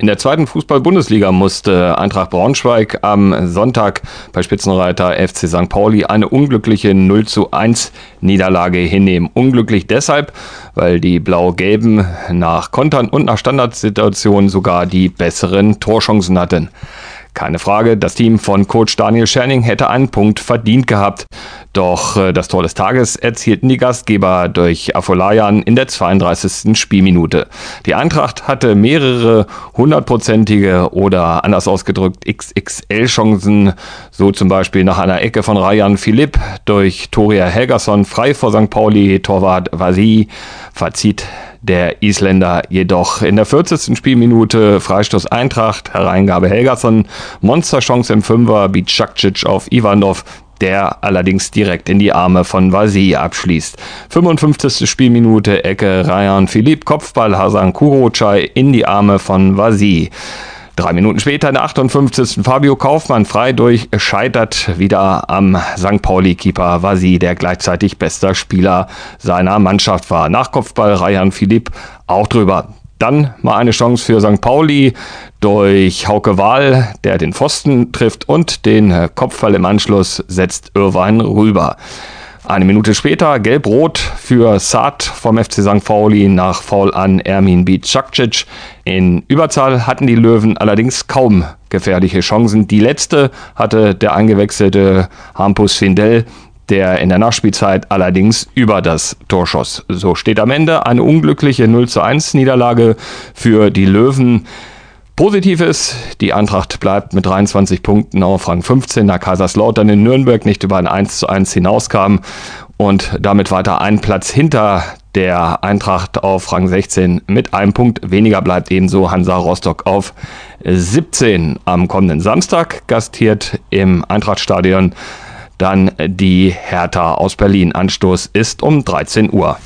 In der zweiten Fußball-Bundesliga musste Eintracht Braunschweig am Sonntag bei Spitzenreiter FC St. Pauli eine unglückliche 0 zu 1 Niederlage hinnehmen. Unglücklich deshalb, weil die Blau-Gelben nach Kontern und nach Standardsituationen sogar die besseren Torchancen hatten. Keine Frage, das Team von Coach Daniel Scherning hätte einen Punkt verdient gehabt. Doch äh, das Tor des Tages erzielten die Gastgeber durch Afolayan in der 32. Spielminute. Die Eintracht hatte mehrere hundertprozentige oder anders ausgedrückt XXL-Chancen, so zum Beispiel nach einer Ecke von Rayan Philipp durch Toria Helgason frei vor St. Pauli, Torwart Vasi verzieht der Isländer jedoch in der 40. Spielminute Freistoß Eintracht, Hereingabe Helgason, Monsterchance im Fünfer, Bicakcic auf Ivanov, der allerdings direkt in die Arme von Vasi abschließt. 55. Spielminute, Ecke Ryan Philipp, Kopfball Hasan Kurocay in die Arme von Vasi. Drei Minuten später, in der 58. Fabio Kaufmann frei durch, scheitert wieder am St. Pauli-Keeper Vasi, der gleichzeitig bester Spieler seiner Mannschaft war. Nach Kopfball Ryan Philipp auch drüber. Dann mal eine Chance für St. Pauli durch Hauke Wahl, der den Pfosten trifft und den Kopfball im Anschluss setzt Irvine rüber. Eine Minute später gelb-rot für Saad vom FC St. Pauli nach Foul an Ermin Bicakcic. In Überzahl hatten die Löwen allerdings kaum gefährliche Chancen. Die letzte hatte der eingewechselte Hampus Findel, der in der Nachspielzeit allerdings über das Tor schoss. So steht am Ende eine unglückliche 0 zu 1 Niederlage für die Löwen. Positiv ist, die Eintracht bleibt mit 23 Punkten auf Rang 15, da Kaiserslautern in Nürnberg nicht über ein 1 zu 1 hinauskam und damit weiter einen Platz hinter der Eintracht auf Rang 16 mit einem Punkt weniger bleibt ebenso Hansa Rostock auf 17. Am kommenden Samstag gastiert im Eintrachtstadion dann die Hertha aus Berlin. Anstoß ist um 13 Uhr.